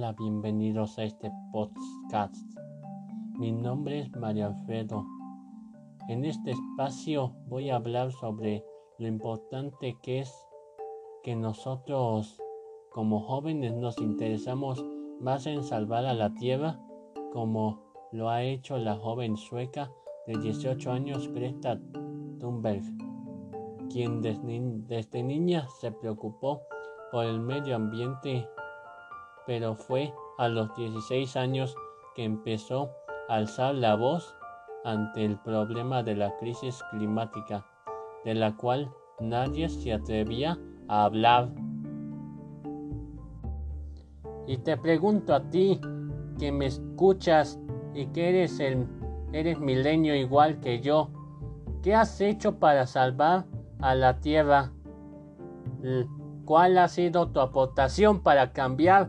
Hola, bienvenidos a este podcast. Mi nombre es Mario Alfredo. En este espacio voy a hablar sobre lo importante que es que nosotros como jóvenes nos interesamos más en salvar a la tierra como lo ha hecho la joven sueca de 18 años Greta Thunberg, quien desde, niña se preocupó por el medio ambiente, pero fue a los 16 años que empezó a alzar la voz ante el problema de la crisis climática, de la cual nadie se atrevía a hablar. Y te pregunto a ti que me escuchas y que eres el eres milenio igual que yo, ¿qué has hecho para salvar a la tierra? ¿Cuál ha sido tu aportación para cambiar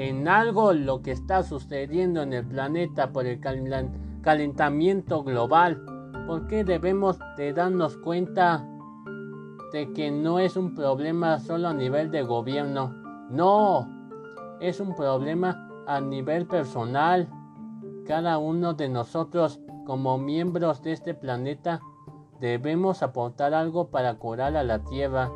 en algo lo que está sucediendo en el planeta por el calentamiento global? ¿Por qué debemos de darnos cuenta de que no es un problema solo a nivel de gobierno? No, es un problema a nivel personal. Cada uno de nosotros como miembros de este planeta debemos aportar algo para curar a la Tierra,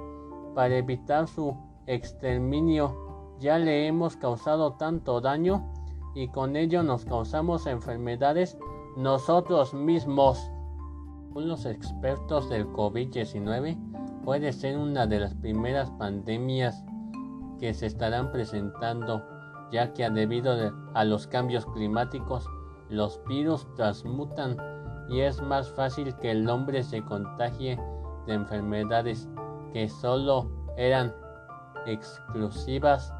para evitar su exterminio. Ya le hemos causado tanto daño y con ello nos causamos enfermedades nosotros mismos. Los expertos del COVID-19 puede ser una de las primeras pandemias que se estarán presentando ya que debido a los cambios climáticos los virus transmutan y es más fácil que el hombre se contagie de enfermedades que solo eran exclusivas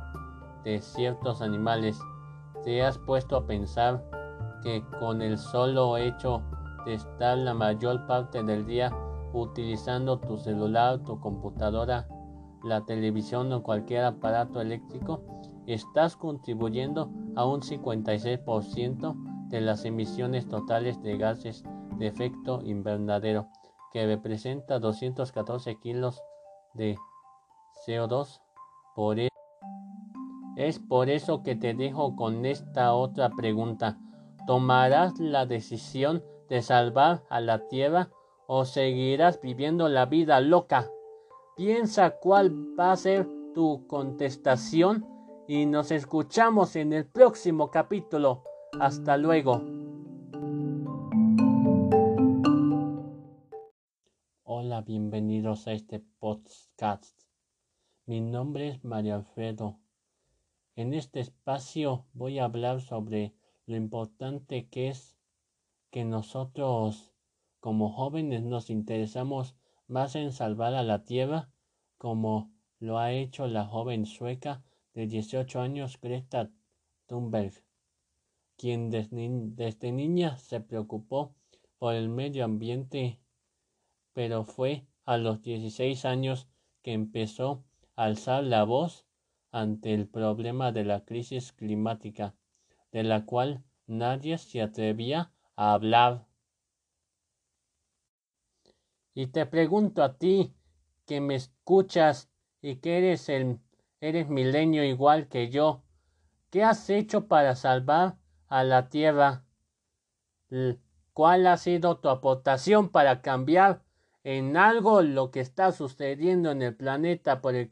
de ciertos animales. ¿Te has puesto a pensar que con el solo hecho de estar la mayor parte del día utilizando tu celular, tu computadora, la televisión o cualquier aparato eléctrico, estás contribuyendo a un 56% de las emisiones totales de gases de efecto invernadero, que representa 214 kilos de CO2 por Es por eso que te dejo con esta otra pregunta. ¿Tomarás la decisión de salvar a la Tierra o seguirás viviendo la vida loca? Piensa cuál va a ser tu contestación y nos escuchamos en el próximo capítulo. Hasta luego. Hola, bienvenidos a este podcast. Mi nombre es Mario Alfredo. En este espacio voy a hablar sobre lo importante que es que nosotros como jóvenes nos interesamos más en salvar a la tierra como lo ha hecho la joven sueca de 18 años Greta Thunberg, quien desde, niña se preocupó por el medio ambiente, pero fue a los 16 años que empezó a alzar la voz ante el problema de la crisis climática, de la cual nadie se atrevía a hablar. Y te pregunto a ti, que me escuchas y que eres el Eres milenio igual que yo. ¿Qué has hecho para salvar a la tierra? ¿Cuál ha sido tu aportación para cambiar en algo lo que está sucediendo en el planeta por el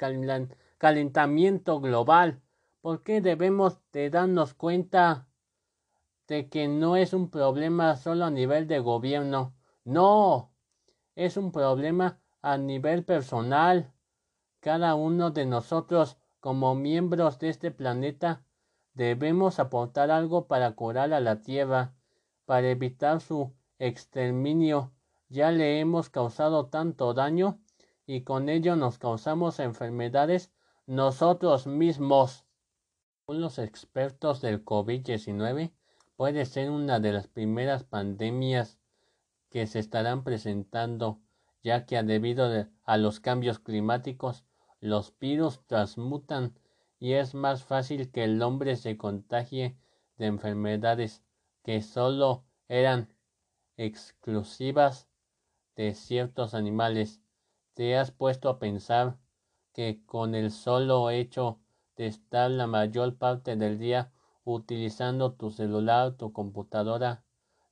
calentamiento global? ¿Por qué debemos de darnos cuenta de que no es un problema solo a nivel de gobierno? No, es un problema a nivel personal. Cada uno de nosotros como miembros de este planeta, debemos aportar algo para curar a la Tierra, para evitar su exterminio. Ya le hemos causado tanto daño y con ello nos causamos enfermedades nosotros mismos. Según los expertos del COVID-19, puede ser una de las primeras pandemias que se estarán presentando, ya que debido a los cambios climáticos los virus transmutan y es más fácil que el hombre se contagie de enfermedades que solo eran exclusivas de ciertos animales. ¿Te has puesto a pensar que con el solo hecho de estar la mayor parte del día utilizando tu celular, tu computadora,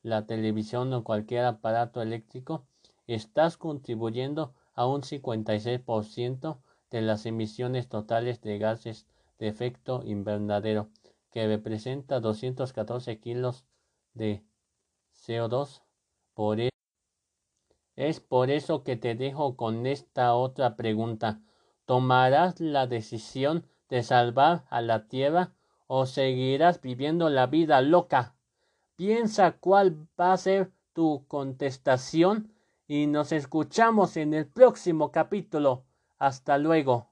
la televisión o cualquier aparato eléctrico, estás contribuyendo a un 56% de las emisiones totales de gases de efecto invernadero, que representa 214 kilos de CO2 por e-, Es por eso que te dejo con esta otra pregunta. ¿Tomarás la decisión de salvar a la Tierra o seguirás viviendo la vida loca? Piensa cuál va a ser tu contestación y nos escuchamos en el próximo capítulo. Hasta luego.